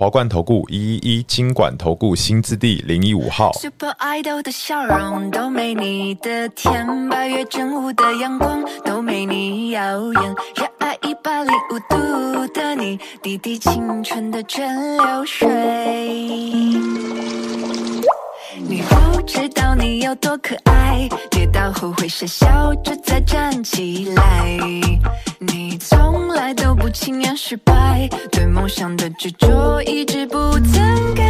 华冠投顾一一一金管投顾新字第零一五号。Super Idol 的笑容都没你的甜，八月正午的阳光都没你耀眼，热爱一百零五度的你，滴滴青春的蒸馏水。你不知道你有多可爱，跌倒后会傻笑着再站起来。你从来都不轻言失败，想的执着一直不曾改。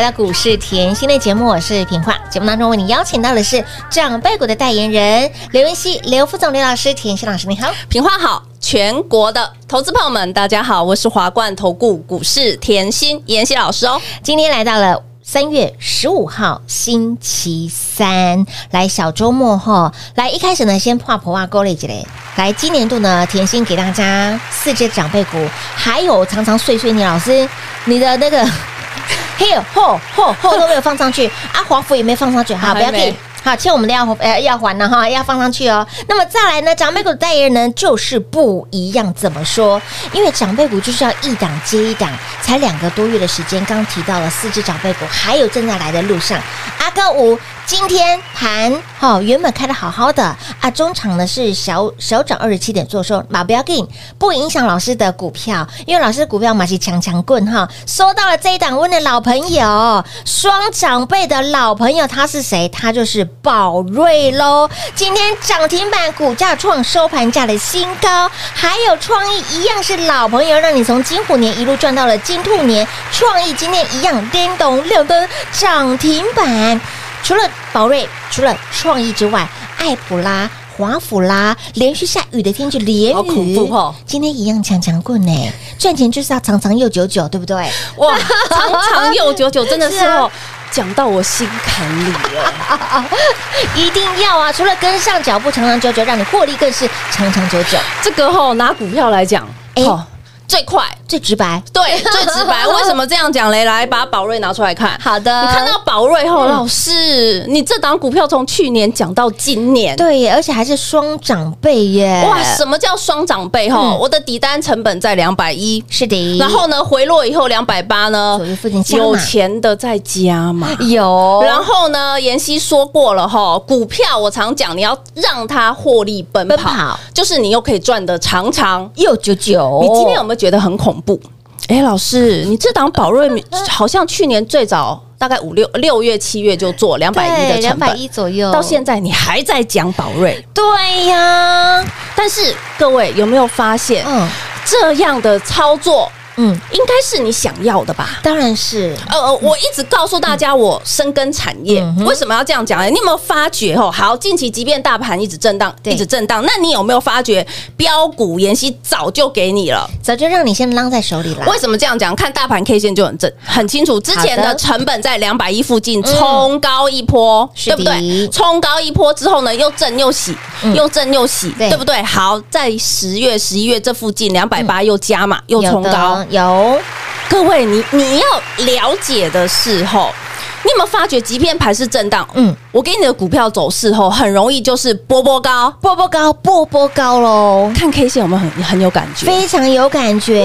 来到股市甜心的节目，我是平化。节目当中为你邀请到的是长辈股的代言人刘文熙、刘副总、刘老师，甜心老师你好，平化好。全国的投资朋友们，大家好，我是华冠投顾股市甜心妍希老师哦。今天来到了三月十五号星期三，来小周末哈。来一开始呢，先破破啊，勾勒几嘞。来，今年度呢，甜心给大家四只长辈股，还有常常碎碎念老师，你的那个嘿吼吼吼 都没有放上去，啊，华府也没放上去，好，不要紧。好，欠我们的要呃要还呢哈，要放上去哦。那么再来呢，长辈股的代言人就是不一样，怎么说？因为长辈股就是要一档接一档，才两个多月的时间，刚提到了四只长辈股，还有正在来的路上。阿哥五今天盘好，原本开的好好的啊，中场呢是小小涨二十七点，做收，马不要紧，不影响老师的股票，因为老师的股票嘛是强强棍哈。收到了这一档，问的老朋友，双长辈的老朋友，他是谁？他就是。宝瑞喽，今天涨停板，股价创收盘价的新高，还有创意一样是老朋友，让你从金虎年一路赚到了金兔年。创意今天一样叮咚亮灯涨停板，除了宝瑞，除了创意之外，艾普拉、华府啦，连续下雨的天气连雨，好恐怖哦，今天一样强强棍呢，赚钱就是要长长又久久，对不对？哇，长长又久久，真的是哦。讲到我心坎里了，一定要啊！除了跟上脚步长长久久，让你获利更是长长久久。这个吼、哦、拿股票来讲，哎、欸。最快、最直白，对，最直白。为什么这样讲嘞？来，把宝瑞拿出来看。好的，你看到宝瑞后，老师，你这档股票从去年讲到今年，对耶，而且还是双长辈耶！哇，什么叫双长辈？哈，我的底单成本在两百一，是的。然后呢，回落以后两百八呢，有钱的在加嘛？有。然后呢，妍希说过了哈，股票我常讲，你要让它获利奔跑，就是你又可以赚的长长又久久。你今天有没有？觉得很恐怖，哎、欸，老师，你这档宝瑞 好像去年最早大概五六六月七月就做两百一的成本，两百一左右，到现在你还在讲宝瑞？对呀，但是各位有没有发现，嗯，这样的操作？嗯，应该是你想要的吧？当然是。呃，我一直告诉大家，我深耕产业，嗯、为什么要这样讲？你有没有发觉？哦，好，近期即便大盘一直震荡，一直震荡，那你有没有发觉标股妍希早就给你了，早就让你先拉在手里了？为什么这样讲？看大盘 K 线就很正，很清楚。之前的成本在两百一附近冲高一波，嗯、对不对？冲高一波之后呢，又震又洗，嗯、又震又洗，对，对不对？好，在十月、十一月这附近两百八又加码，又冲高。有，各位，你你要了解的时候，你有没有发觉，即便盘是震荡，嗯，我给你的股票走势后，很容易就是波波高，波波高，波波高喽。看 K 线有没有很很有感觉？非常有感觉。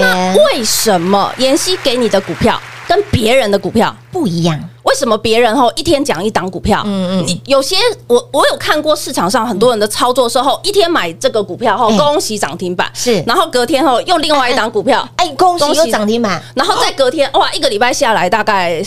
为什么妍希给你的股票跟别人的股票不一样？为什么别人后一天讲一档股票？嗯嗯，你有些我我有看过市场上很多人的操作时候，一天买这个股票后，恭喜涨停板。是，然后隔天后又另外一档股票，哎，恭喜又涨停板，然后再隔天哇，一个礼拜下来大概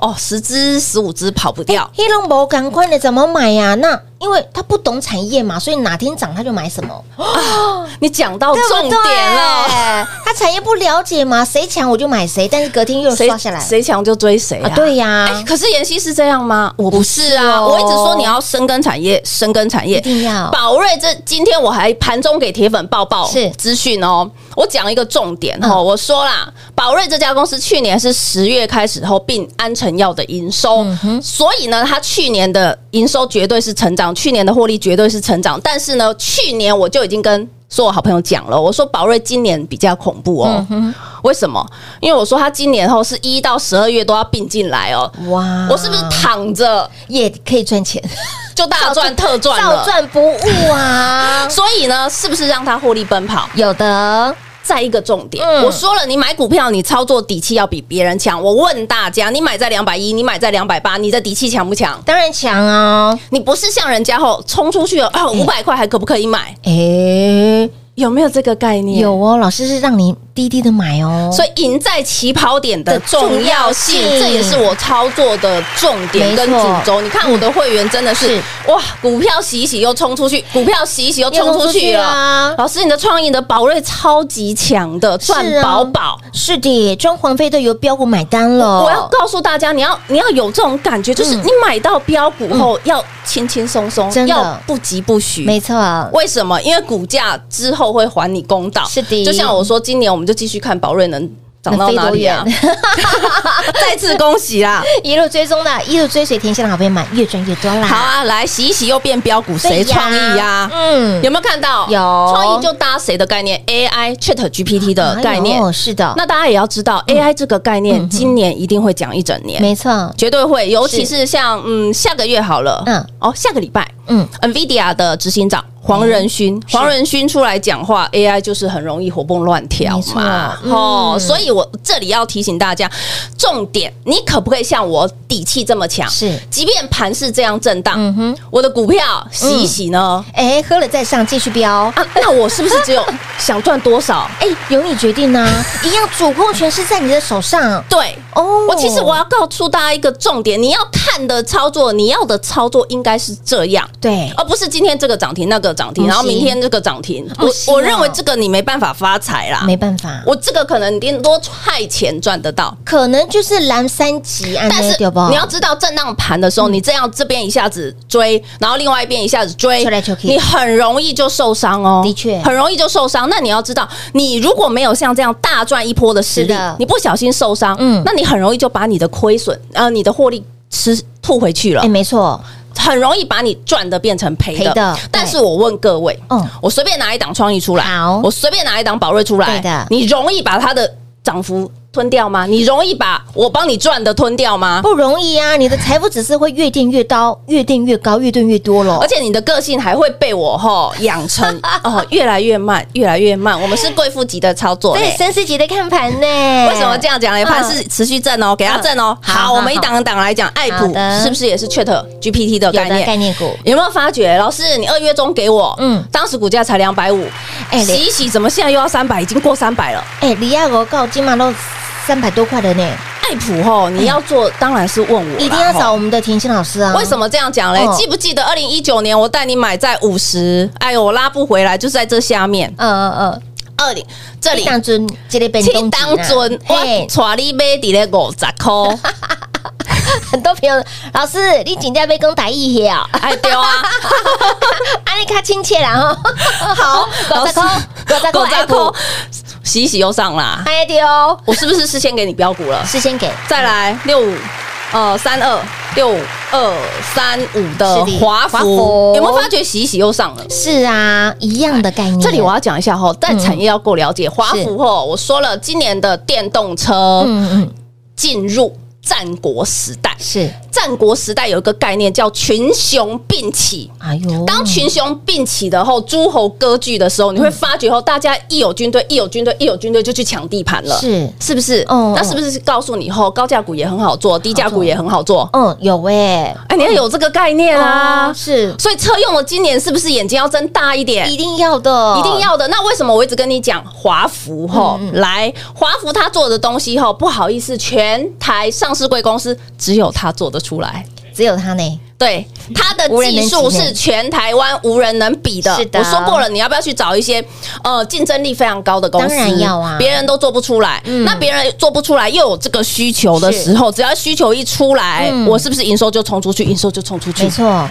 哦十只十五只跑不掉。黑龙博赶快的怎么买呀？那因为他不懂产业嘛，所以哪天涨他就买什么。哦，你讲到重点了，他产业不了解嘛，谁强我就买谁，但是隔天又刷下来，谁强就追谁啊？对呀。哎，可是妍希是这样吗？我不是啊，我一直说你要深耕产业，深耕产业，一定要。宝瑞这今天我还盘中给铁粉报报是。资讯哦，我讲一个重点哦，我说啦，宝瑞这家公司去年是十月开始后并安诚药的营收，所以呢，它去年的营收绝对是成长，去年的获利绝对是成长，但是呢，去年我就已经跟所有好朋友讲了，我说宝瑞今年比较恐怖哦。嗯、为什么？因为我说他今年后是一到十二月都要并进来哦。哇！我是不是躺着也可以赚钱，就大赚特赚了，照赚不误啊！所以呢，是不是让他获利奔跑？有的。再一个重点，嗯、我说了，你买股票，你操作底气要比别人强。我问大家，你买在两百一，你买在两百八，你的底气强不强？当然强啊！你不是像人家后冲出去了啊，五百块还可不可以买？哎、欸。有没有这个概念？有哦，老师是让你低低的买哦，所以赢在起跑点的重要性，这也是我操作的重点跟主轴。你看我的会员真的是哇，股票洗一洗又冲出去，股票洗一洗又冲出去了。老师，你的创意的宝瑞超级强的赚饱饱，是的，装潢费都由标股买单了。我要告诉大家，你要你要有这种感觉，就是你买到标股后要轻轻松松，要不急不徐。没错，为什么？因为股价之。后会还你公道，是的。就像我说，今年我们就继续看宝瑞能涨到哪里啊？再次恭喜啦！一路追踪的，一路追随天下的好朋友们，越赚越多啦！好啊，来洗一洗又变标股，谁创意呀？嗯，有没有看到？有创意就搭谁的概念？AI Chat GPT 的概念，哦，是的。那大家也要知道，AI 这个概念今年一定会讲一整年，没错，绝对会。尤其是像嗯下个月好了，嗯哦下个礼拜，嗯，NVIDIA 的执行长。黄仁勋，黄仁勋出来讲话，AI 就是很容易活蹦乱跳嘛，哦，所以我这里要提醒大家，重点，你可不可以像我底气这么强？是，即便盘势这样震荡，嗯哼，我的股票洗一洗呢？哎，喝了再上，继续飙啊！那我是不是只有 想赚多少？哎，由你决定呢？一样主控权是在你的手上。对，哦，我其实我要告诉大家一个重点，你要看的操作，你要的操作应该是这样，对，而不是今天这个涨停那个。涨停，然后明天这个涨停，我我认为这个你没办法发财啦，没办法，我这个可能顶多派钱赚得到，可能就是蓝三级，但是你要知道震荡盘的时候，你这样这边一下子追，然后另外一边一下子追，你很容易就受伤哦，的确。很容易就受伤。那你要知道，你如果没有像这样大赚一波的实力，你不小心受伤，嗯，那你很容易就把你的亏损，呃，你的获利吃吐回去了，哎，没错。很容易把你赚的变成赔的，但是我问各位，嗯，我随便拿一档创意出来，好，我随便拿一档宝瑞出来，对的，你容易把它的涨幅吞掉吗？你容易把我帮你赚的吞掉吗？不容易啊！你的财富只是会越垫越高，越垫越高，越垫越多了。而且你的个性还会被我吼养成 哦，越来越慢，越来越慢。我们是贵妇级的操作，对，绅士级的看盘呢。为什么这样讲呢？盘是持续震哦，给它震哦。好，我们一档一档来讲，爱普是不是也是 Chat GPT 的概念？概念股有没有发觉？老师，你二月中给我，嗯，当时股价才两百五，哎，洗一洗，怎么现在又要三百？已经过三百了。哎，李亚我告金马都。三百多块的呢，爱普吼，你要做当然是问我，一定要找我们的甜心老师啊。为什么这样讲嘞？记不记得二零一九年我带你买在五十？哎呦，我拉不回来，就是在这下面。嗯嗯嗯，二零这里当尊，这里变当尊，我带你买底咧五十块。很多朋友，老师，你今天被公打一血啊？哎，对啊，安利卡亲切然后好，五十块，五十块。洗一洗又上啦，哎丢！我是不是事先给你标股了？事先给，再来六五呃三二六二三五的华孚，有没有发觉洗一洗又上了？是啊，一样的概念。这里我要讲一下哈，但产业要够了解华孚哈。我说了，今年的电动车，进入战国时代是战国时代有一个概念叫群雄并起。哎呦，当群雄并起的后，诸侯割据的时候，你会发觉后，大家一有军队，一有军队，一有军队就去抢地盘了。是是不是？哦，那是不是告诉你后，高价股也很好做，低价股也很好做？嗯，有哎，哎，你要有这个概念啊。是，所以车用的今年是不是眼睛要睁大一点？一定要的，一定要的。那为什么我一直跟你讲华孚后来华孚他做的东西后，不好意思，全台上市贵公司。只有他做得出来，只有他呢。对，他的技术是全台湾无人能比的。是的，我说过了，你要不要去找一些呃竞争力非常高的公司？当然要啊，别人都做不出来。嗯、那别人做不出来，又有这个需求的时候，只要需求一出来，嗯、我是不是营收就冲出去？营收就冲出去？没错。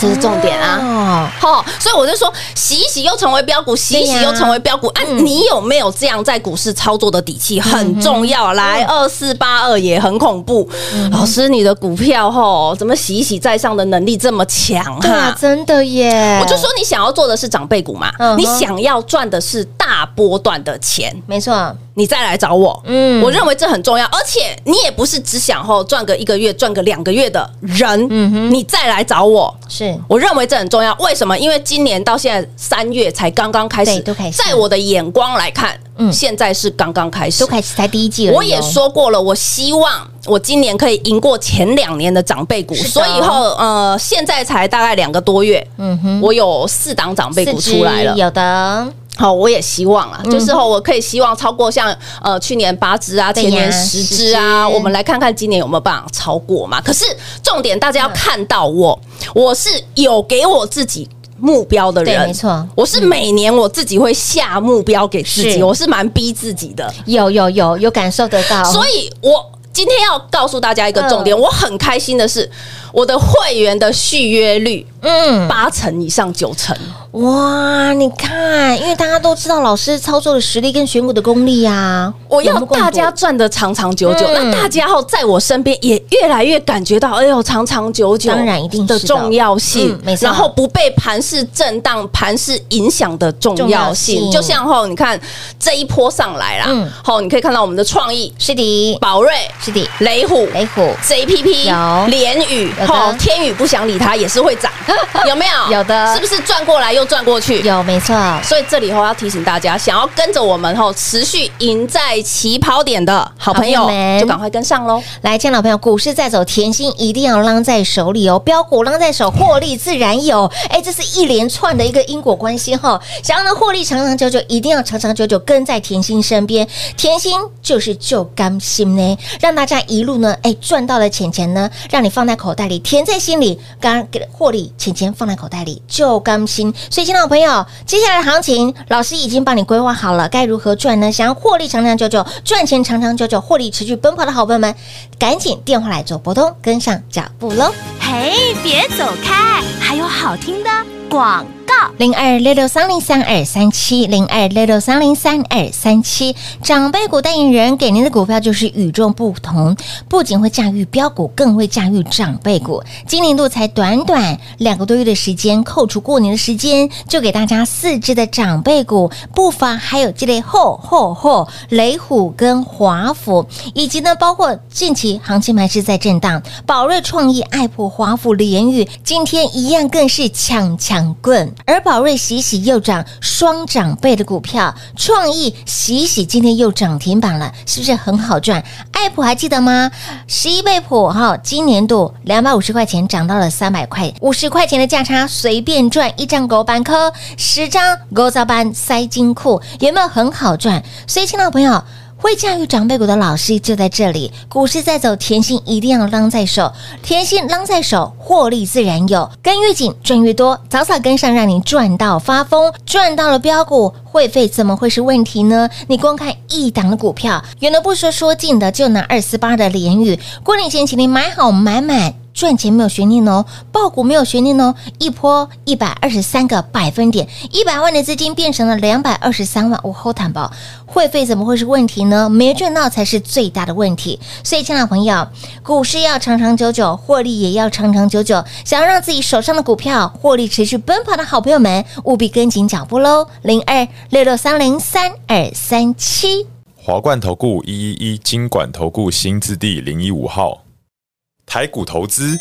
这是重点啊！哦，所以我就说，洗一洗又成为标股，洗一洗又成为标股。啊，你有没有这样在股市操作的底气？很重要。来，二四八二也很恐怖。老师，你的股票吼，怎么洗一洗再上的能力这么强？哈，真的耶！我就说，你想要做的是长辈股嘛？你想要赚的是大波段的钱，没错。你再来找我，嗯，我认为这很重要，而且你也不是只想后赚个一个月、赚个两个月的人，嗯哼，你再来找我，是。我认为这很重要。为什么？因为今年到现在三月才刚刚开始，都开始。在我的眼光来看，嗯，现在是刚刚开始，都开始才第一季了。我也说过了，我希望我今年可以赢过前两年的长辈股，所以后呃，现在才大概两个多月，嗯哼，我有四档长辈股出来了，有的。好，我也希望啊，就是后我可以希望超过像呃去年八只啊，前年十只啊，我们来看看今年有没有办法超过嘛？可是重点大家要看到我，我是有给我自己目标的人，没错，我是每年我自己会下目标给自己，我是蛮逼自己的，有有有有感受得到，所以我今天要告诉大家一个重点，我很开心的是我的会员的续约率，嗯，八成以上九成。哇，你看，因为大家都知道老师操作的实力跟选股的功力啊，我要大家赚的长长久久，那大家后在我身边也越来越感觉到，哎呦，长长久久，当然一定的。重要性，然后不被盘势震荡、盘势影响的重要性，就像后你看这一波上来啦，嗯，后你可以看到我们的创意是的，宝瑞是的，雷虎雷虎，JPP 有。联宇，后天宇不想理它也是会涨，有没有？有的，是不是转过来又？转过去有没错，所以这里后要提醒大家，想要跟着我们后持续赢在起跑点的好朋友们，就赶快跟上喽！来，亲爱的老朋友，股市在走，甜心一定要浪在手里哦，标股浪在手，获利自然有。哎，这是一连串的一个因果关系哈。想要能获利长长久久，一定要长长久久跟在甜心身边。甜心就是就甘心呢，让大家一路呢，哎，赚到了钱钱呢，让你放在口袋你，甜在心里。刚刚给获利钱钱放在口袋里，就甘心。所以，新老朋友，接下来的行情，老师已经帮你规划好了，该如何赚呢？想要获利长长久久，赚钱长长久久，获利持续奔跑的好朋友们，赶紧电话来做拨通，跟上脚步喽！嘿，别走开，还有好听的广。零二六六三零三二三七零二六六三零三二三七，长辈股代言人给您的股票就是与众不同，不仅会驾驭标股，更会驾驭长辈股。今年度才短短两个多月的时间，扣除过年的时间，就给大家四只的长辈股，不乏还有这类后后后雷虎跟华府，以及呢包括近期行情还是在震荡，宝瑞创意、爱普、华府、联宇，今天一样更是抢抢棍。而宝瑞洗洗又涨，双长倍的股票，创意洗洗今天又涨停板了，是不是很好赚？爱普还记得吗？十一倍普哈，今年度两百五十块钱涨到了三百块，五十块钱的价差随便赚一张狗板科，十张狗杂班塞金库，有没有很好赚？所以，亲爱的朋友。会驾驭长辈股的老师就在这里，股市在走，甜心一定要拉在手，甜心拉在手，获利自然有，跟越紧赚越多，早早跟上，让你赚到发疯，赚到了标股，会费怎么会是问题呢？你光看一档的股票，远的不说，说近的就拿二四八的联宇，过年前请你买好买满。赚钱没有悬念哦，爆股没有悬念哦，一波一百二十三个百分点，一百万的资金变成了两百二十三万，我后坦保，会费怎么会是问题呢？没赚到才是最大的问题。所以，亲爱的朋友，股市要长长久久，获利也要长长久久。想要让自己手上的股票获利持续奔跑的好朋友们，务必跟紧脚步喽！零二六六三零三二三七。华冠投顾一一一金管投顾新字第零一五号，台股投资，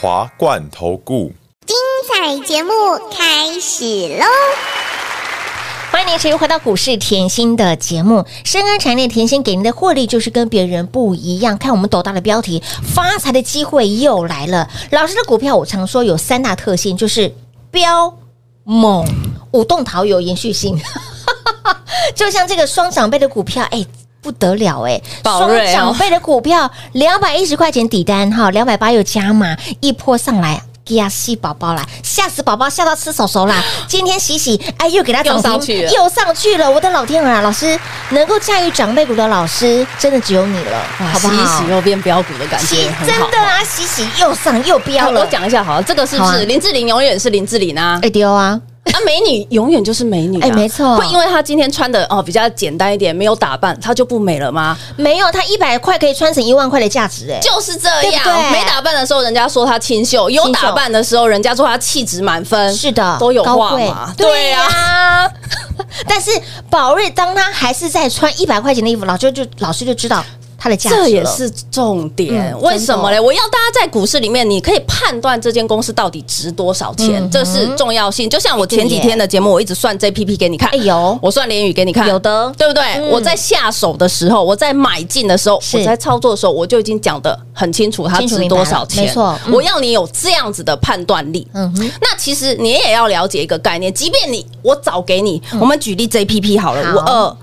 华冠投顾。精彩节目开始喽！欢迎您持续回到股市甜心的节目，深耕产业甜心给您的获利就是跟别人不一样。看我们斗大的标题，发财的机会又来了。老师的股票，我常说有三大特性，就是飙猛、舞动桃有延续性。就像这个双长辈的股票，哎，不得了哎！双长辈的股票，两百一十块钱底单哈，两百八又加码一波上来。呀，吸宝宝啦，吓死宝宝，吓到吃手手啦！今天洗洗，哎，又给他涨上去，又上去了！我的老天儿啊，老师能够驾驭长辈股的老师，真的只有你了，好不好？洗洗又变标股的感觉，真的啊！洗洗又上又标了。我讲一下好了，这个是不是林志玲永远是林志玲啊？哎丢啊！啊，美女永远就是美女，啊，哎，没错，会因为她今天穿的哦比较简单一点，没有打扮，她就不美了吗？没有，她一百块可以穿成一万块的价值，哎，就是这样。没打扮的时候，人家说她清秀；有打扮的时候，人家说她气质满分。是的，都有话嘛？对呀。但是宝瑞当她还是在穿一百块钱的衣服，老师就老师就知道。它的价值，这也是重点。为什么呢？我要大家在股市里面，你可以判断这间公司到底值多少钱，这是重要性。就像我前几天的节目，我一直算 JPP 给你看，哎呦我算联宇给你看，有的，对不对？我在下手的时候，我在买进的时候，我在操作的时候，我就已经讲的很清楚，它值多少钱。没错，我要你有这样子的判断力。嗯哼，那其实你也要了解一个概念，即便你我早给你，我们举例 JPP 好了，五二。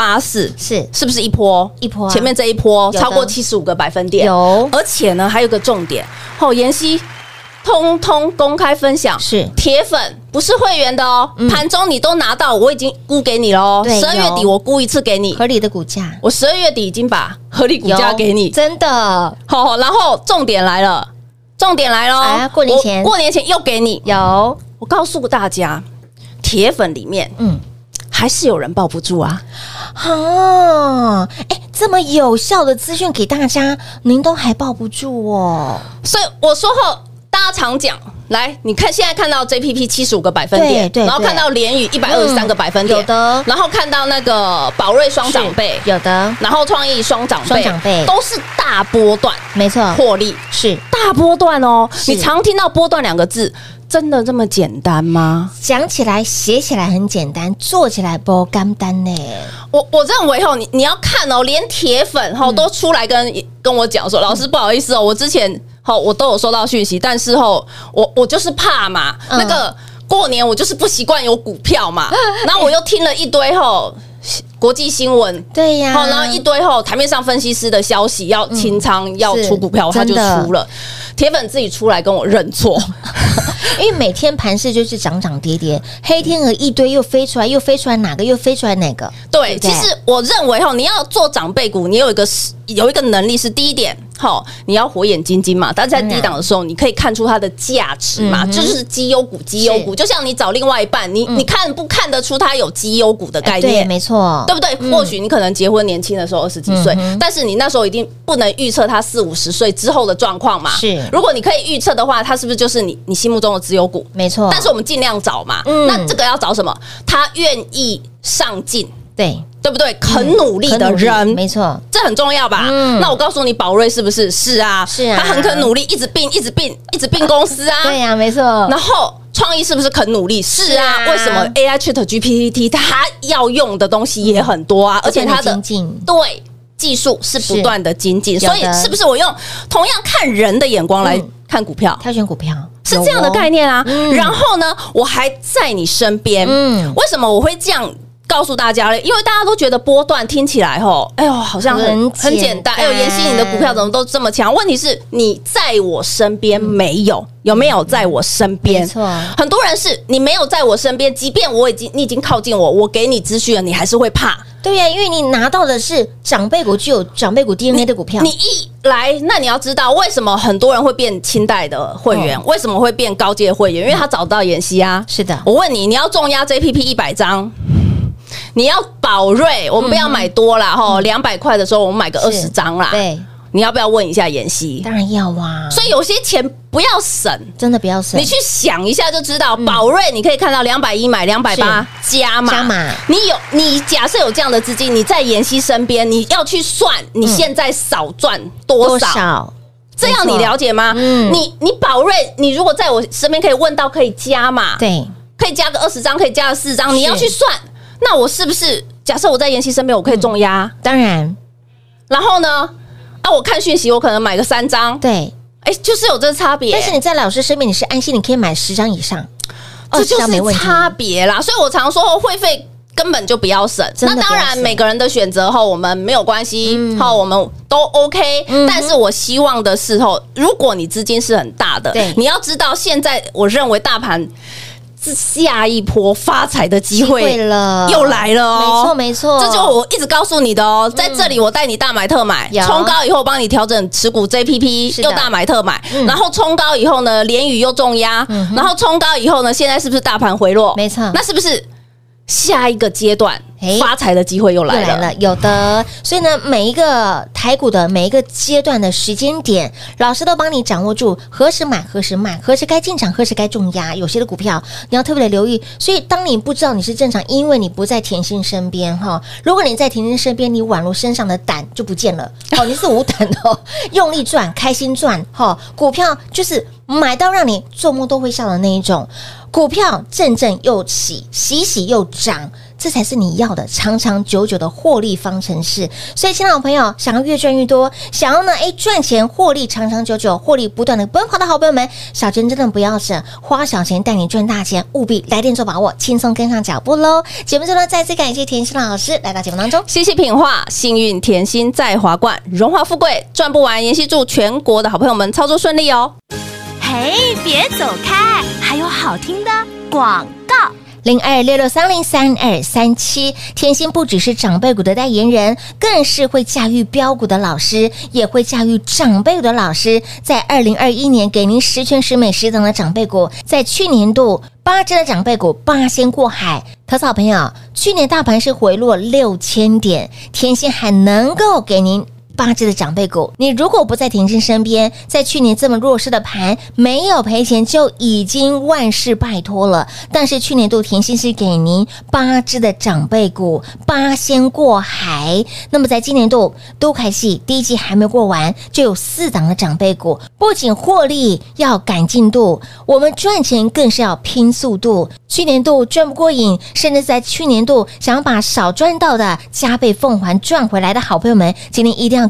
八四是。是不是一波？一波？前面这一波超过七十五个百分点，有，而且呢还有个重点，好，妍希通通公开分享，是。铁粉不是会员的哦，盘中你都拿到，我已经估给你了哦，十二月底我估一次给你。合理的股价，我十二月底已经把合理股价给你，真的。好，然后重点来了，重点来了，过年前。过年前又给你，有，我告诉大家，铁粉里面，嗯。还是有人抱不住啊！哈，哎，这么有效的资讯给大家，您都还抱不住哦。所以我说后，大家常讲，来，你看现在看到 JPP 七十五个百分点，对，对，然后看到联宇一百二十三个百分点，有的，然后看到那个宝瑞双长辈，有的，然后创意双长辈，双长辈都是大波段，没错，获利是大波段哦。你常听到波段两个字。真的这么简单吗？讲起来、写起来很简单，做起来不简单呢。我我认为吼，你你要看哦，连铁粉吼都出来跟跟我讲说，老师不好意思哦，我之前吼我都有收到讯息，但是吼我我就是怕嘛，那个过年我就是不习惯有股票嘛，然后我又听了一堆吼国际新闻，对呀，好，然后一堆吼台面上分析师的消息要清仓要出股票，他就出了。铁粉自己出来跟我认错，因为每天盘势就是涨涨跌跌，黑天鹅一堆又飞出来，又飞出来哪个，又飞出来哪个？对，其实我认为哈，你要做长辈股，你有一个有一个能力是第一点。好，你要火眼金睛嘛，但是在低档的时候，你可以看出它的价值嘛，就是绩优股，绩优股，就像你找另外一半，你你看不看得出它有绩优股的概念？对，没错，对不对？或许你可能结婚年轻的时候二十几岁，但是你那时候一定不能预测他四五十岁之后的状况嘛。是，如果你可以预测的话，他是不是就是你你心目中的绩优股？没错。但是我们尽量找嘛，那这个要找什么？他愿意上进。对对不对？肯努力的人，没错，这很重要吧？嗯，那我告诉你，宝瑞是不是？是啊，是啊，他很肯努力，一直并，一直并，一直并公司啊。对呀，没错。然后创意是不是肯努力？是啊。为什么 AI ChatGPT 它要用的东西也很多啊？而且它的对技术是不断的精进，所以是不是我用同样看人的眼光来看股票，挑选股票是这样的概念啊？然后呢，我还在你身边。嗯，为什么我会这样？告诉大家了，因为大家都觉得波段听起来吼，哎呦，好像很很简单。哎呦，妍希，你的股票怎么都这么强？问题是你在我身边没有？有没有在我身边？没错，很多人是你没有在我身边，即便我已经你已经靠近我，我给你资讯了，你还是会怕。对呀，因为你拿到的是长辈股，具有长辈股 DNA 的股票。你一来，那你要知道为什么很多人会变清代的会员，为什么会变高阶会员？因为他找到妍希啊。是的，我问你，你要重压 JPP 一百张。你要宝瑞，我们不要买多了哈，两百块的时候我们买个二十张啦。对，你要不要问一下妍希？当然要啊。所以有些钱不要省，真的不要省。你去想一下就知道，宝瑞你可以看到两百一买两百八加码，加码。你有你假设有这样的资金，你在妍希身边，你要去算你现在少赚多少。这样你了解吗？嗯，你你宝瑞，你如果在我身边可以问到可以加嘛，对，可以加个二十张，可以加个四张，你要去算，那我是不是假设我在妍希身边，我可以重压？当然，然后呢？啊，我看讯息，我可能买个三张，对，哎，就是有这个差别。但是你在老师身边，你是安心，你可以买十张以上，这就是差别啦。所以我常说会费。根本就不要省，那当然每个人的选择后我们没有关系，后我们都 OK。但是我希望的是后，如果你资金是很大的，对，你要知道现在我认为大盘是下一波发财的机会了，又来了哦，没错没错，这就我一直告诉你的哦，在这里我带你大买特买，冲高以后帮你调整持股 JPP，又大买特买，然后冲高以后呢，连雨又重压，然后冲高以后呢，现在是不是大盘回落？没错，那是不是？下一个阶段，发财的机会又来了，来了，有的。所以呢，每一个台股的每一个阶段的时间点，老师都帮你掌握住何时买，何时卖，何时该进场，何时该重压。有些的股票你要特别的留意。所以，当你不知道你是正常，因为你不在甜心身边哈。如果你在甜心身边，你宛如身上的胆就不见了。哦，你是无胆的，用力赚，开心赚。哈，股票就是买到让你做梦都会笑的那一种。股票阵阵又起，喜喜又涨，这才是你要的长长久久的获利方程式。所以，亲爱的朋友，想要越赚越多，想要呢，哎，赚钱获利长长久久，获利不断的奔跑的好朋友们，小娟真的不要省，花小钱带你赚大钱，务必来电做把握，轻松跟上脚步喽。节目最后再次感谢甜心老师来到节目当中，谢谢品画，幸运甜心在华冠，荣华富贵赚不完，妍希祝全国的好朋友们操作顺利哦。嘿，别走开！还有好听的广告。零二六六三零三二三七，甜心不只是长辈股的代言人，更是会驾驭标股的老师，也会驾驭长辈股的老师。在二零二一年，给您十全十美十等的长辈股，在去年度八只的长辈股八仙过海。投资朋友，去年大盘是回落六千点，甜心还能够给您。八只的长辈股，你如果不在甜心身边，在去年这么弱势的盘，没有赔钱就已经万事拜托了。但是去年度甜心是给您八只的长辈股，八仙过海。那么在今年度都开戏第一季还没过完，就有四档的长辈股，不仅获利要赶进度，我们赚钱更是要拼速度。去年度赚不过瘾，甚至在去年度想要把少赚到的加倍奉还赚回来的好朋友们，今天一定要。